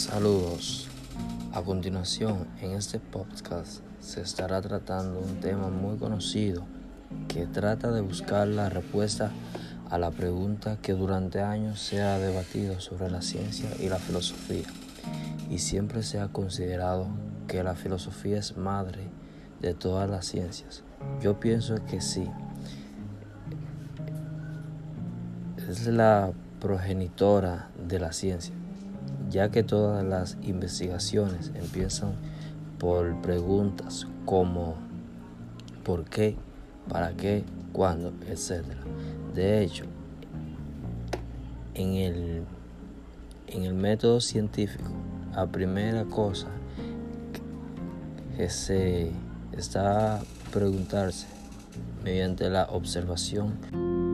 Saludos. A continuación, en este podcast se estará tratando un tema muy conocido que trata de buscar la respuesta a la pregunta que durante años se ha debatido sobre la ciencia y la filosofía. Y siempre se ha considerado que la filosofía es madre de todas las ciencias. Yo pienso que sí. Es la progenitora de la ciencia, ya que todas las investigaciones empiezan por preguntas como ¿por qué? ¿para qué? ¿cuándo? etc. De hecho, en el, en el método científico, la primera cosa que se está a preguntarse mediante la observación